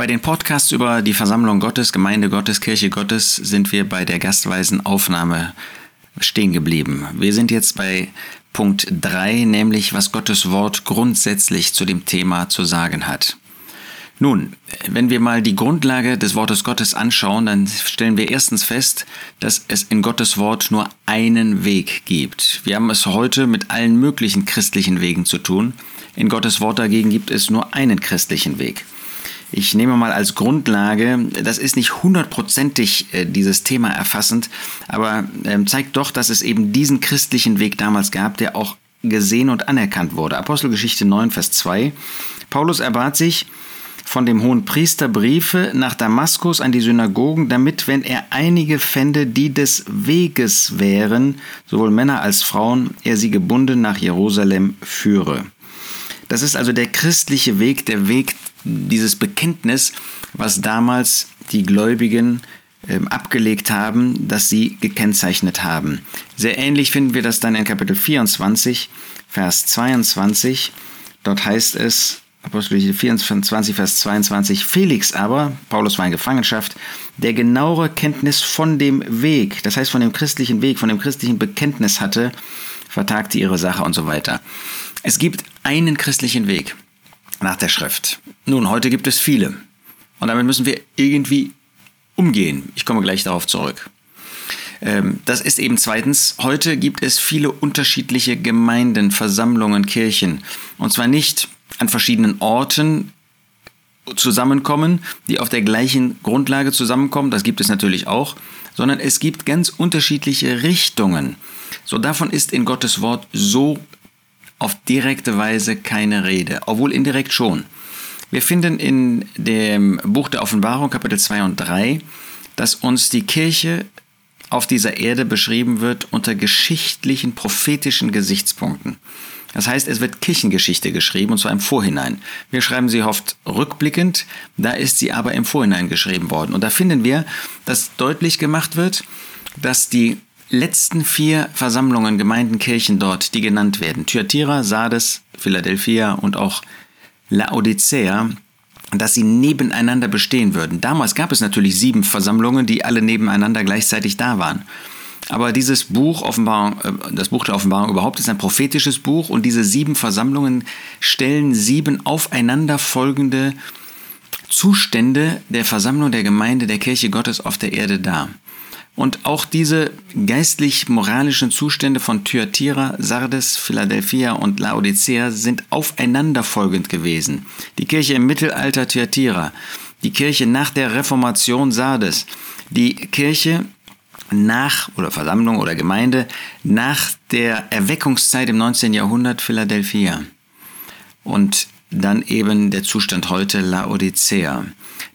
Bei den Podcasts über die Versammlung Gottes, Gemeinde Gottes, Kirche Gottes sind wir bei der gastweisen Aufnahme stehen geblieben. Wir sind jetzt bei Punkt 3, nämlich was Gottes Wort grundsätzlich zu dem Thema zu sagen hat. Nun, wenn wir mal die Grundlage des Wortes Gottes anschauen, dann stellen wir erstens fest, dass es in Gottes Wort nur einen Weg gibt. Wir haben es heute mit allen möglichen christlichen Wegen zu tun. In Gottes Wort dagegen gibt es nur einen christlichen Weg. Ich nehme mal als Grundlage, das ist nicht hundertprozentig äh, dieses Thema erfassend, aber ähm, zeigt doch, dass es eben diesen christlichen Weg damals gab, der auch gesehen und anerkannt wurde. Apostelgeschichte 9, Vers 2. Paulus erbat sich, von dem hohen Priester Briefe nach Damaskus an die Synagogen, damit, wenn er einige fände, die des Weges wären, sowohl Männer als Frauen, er sie gebunden nach Jerusalem führe. Das ist also der christliche Weg, der Weg dieses Bekenntnis, was damals die Gläubigen ähm, abgelegt haben, das sie gekennzeichnet haben. Sehr ähnlich finden wir das dann in Kapitel 24, Vers 22. Dort heißt es, Apostelgeschichte 24, Vers 22. Felix aber, Paulus war in Gefangenschaft, der genauere Kenntnis von dem Weg, das heißt von dem christlichen Weg, von dem christlichen Bekenntnis hatte, vertagte ihre Sache und so weiter. Es gibt einen christlichen Weg nach der Schrift. Nun, heute gibt es viele. Und damit müssen wir irgendwie umgehen. Ich komme gleich darauf zurück. Ähm, das ist eben zweitens, heute gibt es viele unterschiedliche Gemeinden, Versammlungen, Kirchen. Und zwar nicht an verschiedenen Orten zusammenkommen, die auf der gleichen Grundlage zusammenkommen, das gibt es natürlich auch, sondern es gibt ganz unterschiedliche Richtungen. So davon ist in Gottes Wort so auf direkte Weise keine Rede, obwohl indirekt schon. Wir finden in dem Buch der Offenbarung Kapitel 2 und 3, dass uns die Kirche auf dieser Erde beschrieben wird unter geschichtlichen, prophetischen Gesichtspunkten. Das heißt, es wird Kirchengeschichte geschrieben, und zwar im Vorhinein. Wir schreiben sie oft rückblickend, da ist sie aber im Vorhinein geschrieben worden. Und da finden wir, dass deutlich gemacht wird, dass die letzten vier Versammlungen, Gemeinden, Kirchen dort, die genannt werden, Thyatira, Sardes, Philadelphia und auch Laodicea, dass sie nebeneinander bestehen würden. Damals gab es natürlich sieben Versammlungen, die alle nebeneinander gleichzeitig da waren. Aber dieses Buch, Offenbarung, äh, das Buch der Offenbarung überhaupt, ist ein prophetisches Buch und diese sieben Versammlungen stellen sieben aufeinanderfolgende Zustände der Versammlung der Gemeinde der Kirche Gottes auf der Erde dar. Und auch diese geistlich-moralischen Zustände von Thyatira, Sardes, Philadelphia und Laodicea sind aufeinanderfolgend gewesen. Die Kirche im Mittelalter Thyatira, die Kirche nach der Reformation Sardes, die Kirche nach oder Versammlung oder Gemeinde nach der Erweckungszeit im 19. Jahrhundert Philadelphia und dann eben der Zustand heute Laodicea.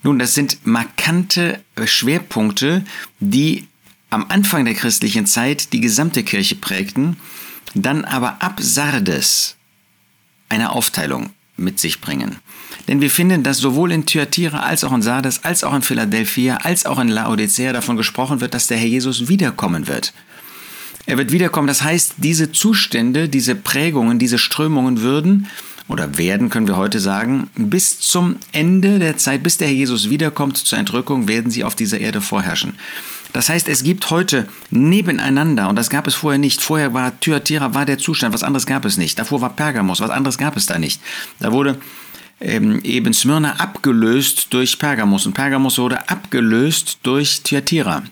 Nun, das sind markante Schwerpunkte, die am Anfang der christlichen Zeit die gesamte Kirche prägten, dann aber ab Sardes eine Aufteilung mit sich bringen. Denn wir finden, dass sowohl in Thyatira als auch in Sardes, als auch in Philadelphia, als auch in Laodicea davon gesprochen wird, dass der Herr Jesus wiederkommen wird. Er wird wiederkommen, das heißt, diese Zustände, diese Prägungen, diese Strömungen würden oder werden, können wir heute sagen, bis zum Ende der Zeit, bis der Herr Jesus wiederkommt zur Entrückung, werden sie auf dieser Erde vorherrschen. Das heißt, es gibt heute nebeneinander, und das gab es vorher nicht. Vorher war Thyatira war der Zustand, was anderes gab es nicht. Davor war Pergamos, was anderes gab es da nicht. Da wurde ähm, eben Smyrna abgelöst durch Pergamos und Pergamos wurde abgelöst durch Thyatira.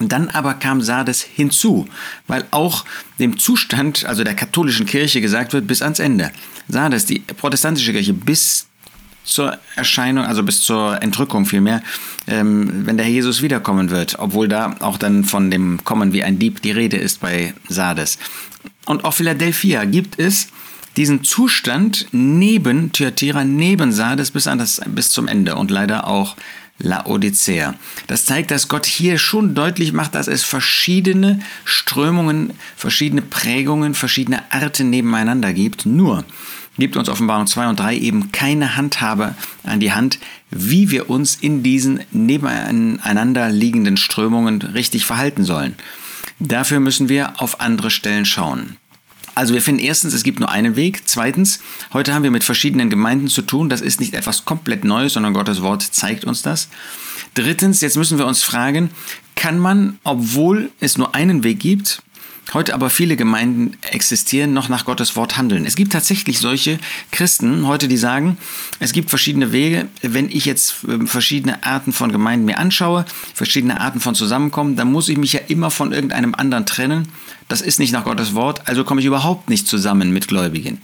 Dann aber kam Sardes hinzu, weil auch dem Zustand, also der katholischen Kirche gesagt wird, bis ans Ende. Sardes, die protestantische Kirche, bis zur Erscheinung, also bis zur Entrückung vielmehr, ähm, wenn der Jesus wiederkommen wird, obwohl da auch dann von dem Kommen wie ein Dieb die Rede ist bei Sardes. Und auch Philadelphia gibt es diesen Zustand neben Thyatira, neben Sardes bis, an das, bis zum Ende und leider auch Laodicea. Das zeigt, dass Gott hier schon deutlich macht, dass es verschiedene Strömungen, verschiedene Prägungen, verschiedene Arten nebeneinander gibt. Nur gibt uns Offenbarung 2 und 3 eben keine Handhabe an die Hand, wie wir uns in diesen nebeneinander liegenden Strömungen richtig verhalten sollen. Dafür müssen wir auf andere Stellen schauen. Also wir finden erstens, es gibt nur einen Weg. Zweitens, heute haben wir mit verschiedenen Gemeinden zu tun. Das ist nicht etwas komplett Neues, sondern Gottes Wort zeigt uns das. Drittens, jetzt müssen wir uns fragen, kann man, obwohl es nur einen Weg gibt, heute aber viele Gemeinden existieren, noch nach Gottes Wort handeln. Es gibt tatsächlich solche Christen heute, die sagen, es gibt verschiedene Wege. Wenn ich jetzt ähm, verschiedene Arten von Gemeinden mir anschaue, verschiedene Arten von Zusammenkommen, dann muss ich mich ja immer von irgendeinem anderen trennen. Das ist nicht nach Gottes Wort, also komme ich überhaupt nicht zusammen mit Gläubigen.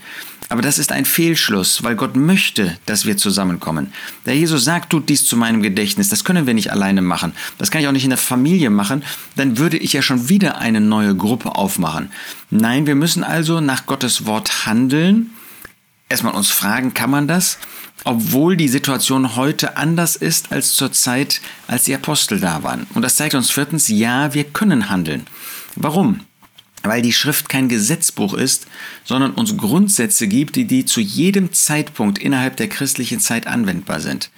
Aber das ist ein Fehlschluss, weil Gott möchte, dass wir zusammenkommen. Der Jesus sagt, tut dies zu meinem Gedächtnis. Das können wir nicht alleine machen. Das kann ich auch nicht in der Familie machen. Dann würde ich ja schon wieder eine neue Gruppe aufmachen. Nein, wir müssen also nach Gottes Wort handeln. Erstmal uns fragen, kann man das? Obwohl die Situation heute anders ist als zur Zeit, als die Apostel da waren. Und das zeigt uns viertens, ja, wir können handeln. Warum? Weil die Schrift kein Gesetzbuch ist, sondern uns Grundsätze gibt, die, die zu jedem Zeitpunkt innerhalb der christlichen Zeit anwendbar sind.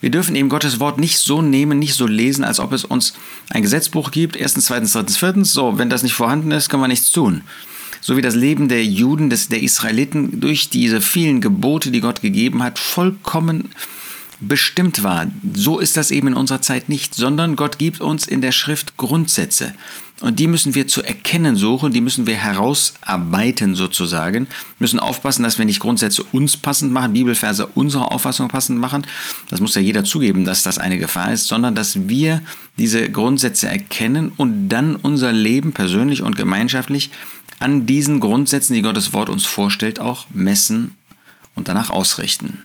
Wir dürfen eben Gottes Wort nicht so nehmen, nicht so lesen, als ob es uns ein Gesetzbuch gibt, erstens, zweitens, drittens, viertens, so, wenn das nicht vorhanden ist, können wir nichts tun. So wie das Leben der Juden, des, der Israeliten durch diese vielen Gebote, die Gott gegeben hat, vollkommen bestimmt war. So ist das eben in unserer Zeit nicht, sondern Gott gibt uns in der Schrift Grundsätze. Und die müssen wir zu erkennen suchen, die müssen wir herausarbeiten sozusagen, müssen aufpassen, dass wir nicht Grundsätze uns passend machen, Bibelverse unserer Auffassung passend machen. Das muss ja jeder zugeben, dass das eine Gefahr ist, sondern dass wir diese Grundsätze erkennen und dann unser Leben persönlich und gemeinschaftlich an diesen Grundsätzen, die Gottes Wort uns vorstellt, auch messen und danach ausrichten.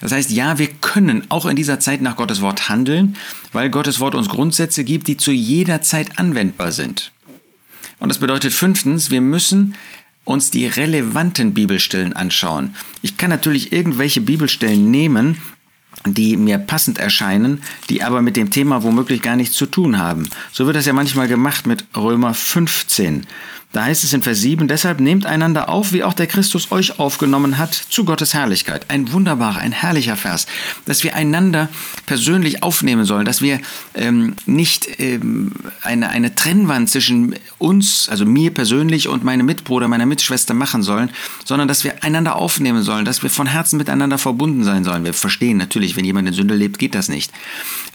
Das heißt, ja, wir können auch in dieser Zeit nach Gottes Wort handeln, weil Gottes Wort uns Grundsätze gibt, die zu jeder Zeit anwendbar sind. Und das bedeutet fünftens, wir müssen uns die relevanten Bibelstellen anschauen. Ich kann natürlich irgendwelche Bibelstellen nehmen, die mir passend erscheinen, die aber mit dem Thema womöglich gar nichts zu tun haben. So wird das ja manchmal gemacht mit Römer 15. Da heißt es in Vers 7, deshalb nehmt einander auf, wie auch der Christus euch aufgenommen hat, zu Gottes Herrlichkeit. Ein wunderbarer, ein herrlicher Vers, dass wir einander persönlich aufnehmen sollen, dass wir ähm, nicht ähm, eine, eine Trennwand zwischen uns, also mir persönlich und meinem Mitbruder, meiner Mitschwester machen sollen, sondern dass wir einander aufnehmen sollen, dass wir von Herzen miteinander verbunden sein sollen. Wir verstehen natürlich, wenn jemand in Sünde lebt, geht das nicht.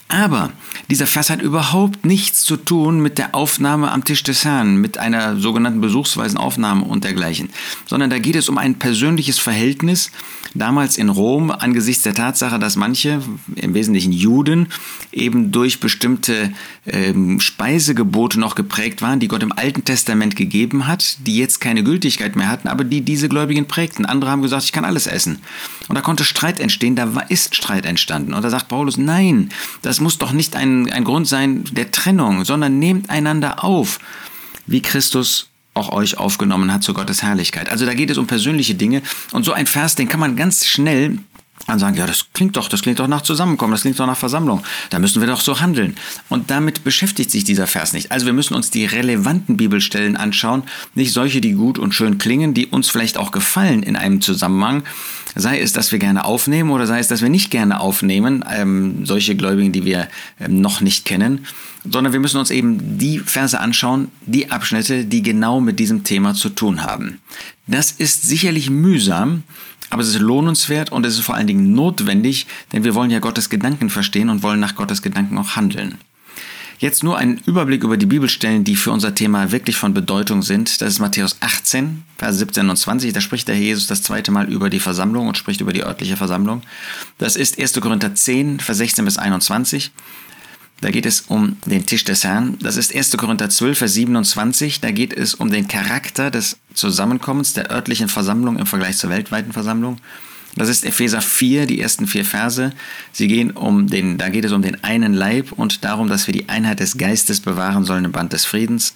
Aber dieser Vers hat überhaupt nichts zu tun mit der Aufnahme am Tisch des Herrn, mit einer sogenannten besuchsweisen Aufnahme und dergleichen, sondern da geht es um ein persönliches Verhältnis, damals in Rom, angesichts der Tatsache, dass manche, im Wesentlichen Juden, eben durch bestimmte ähm, Speisegebote noch geprägt waren, die Gott im Alten Testament gegeben hat, die jetzt keine Gültigkeit mehr hatten, aber die diese Gläubigen prägten. Andere haben gesagt, ich kann alles essen. Und da konnte Streit entstehen, da ist Streit entstanden. Und da sagt Paulus, nein, das muss doch nicht ein, ein Grund sein der Trennung, sondern nehmt einander auf, wie Christus auch euch aufgenommen hat zu Gottes Herrlichkeit. Also da geht es um persönliche Dinge. Und so ein Vers, den kann man ganz schnell dann sagen, ja, das klingt doch, das klingt doch nach Zusammenkommen, das klingt doch nach Versammlung. Da müssen wir doch so handeln. Und damit beschäftigt sich dieser Vers nicht. Also wir müssen uns die relevanten Bibelstellen anschauen, nicht solche, die gut und schön klingen, die uns vielleicht auch gefallen in einem Zusammenhang. Sei es, dass wir gerne aufnehmen oder sei es, dass wir nicht gerne aufnehmen, ähm, solche Gläubigen, die wir ähm, noch nicht kennen, sondern wir müssen uns eben die Verse anschauen, die Abschnitte, die genau mit diesem Thema zu tun haben. Das ist sicherlich mühsam, aber es ist lohnenswert und es ist vor allen Dingen notwendig, denn wir wollen ja Gottes Gedanken verstehen und wollen nach Gottes Gedanken auch handeln. Jetzt nur ein Überblick über die Bibelstellen, die für unser Thema wirklich von Bedeutung sind. Das ist Matthäus 18, Vers 17 und 20. Da spricht der Herr Jesus das zweite Mal über die Versammlung und spricht über die örtliche Versammlung. Das ist 1. Korinther 10, Vers 16 bis 21. Da geht es um den Tisch des Herrn. Das ist 1. Korinther 12, Vers 27. Da geht es um den Charakter des Zusammenkommens der örtlichen Versammlung im Vergleich zur weltweiten Versammlung. Das ist Epheser 4, die ersten vier Verse. Sie gehen um den, da geht es um den einen Leib und darum, dass wir die Einheit des Geistes bewahren sollen im Band des Friedens.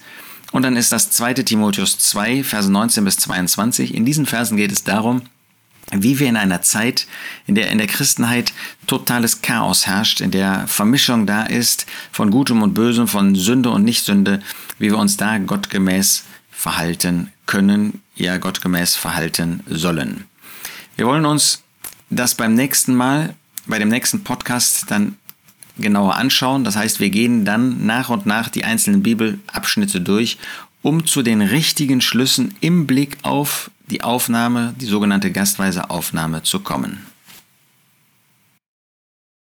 Und dann ist das 2. Timotheus 2, Verse 19 bis 22. In diesen Versen geht es darum, wie wir in einer Zeit, in der in der Christenheit totales Chaos herrscht, in der Vermischung da ist von Gutem und Bösem, von Sünde und Nichtsünde, wie wir uns da gottgemäß verhalten können, ja gottgemäß verhalten sollen. Wir wollen uns das beim nächsten Mal, bei dem nächsten Podcast dann genauer anschauen. Das heißt, wir gehen dann nach und nach die einzelnen Bibelabschnitte durch um zu den richtigen Schlüssen im Blick auf die Aufnahme, die sogenannte gastweise Aufnahme zu kommen.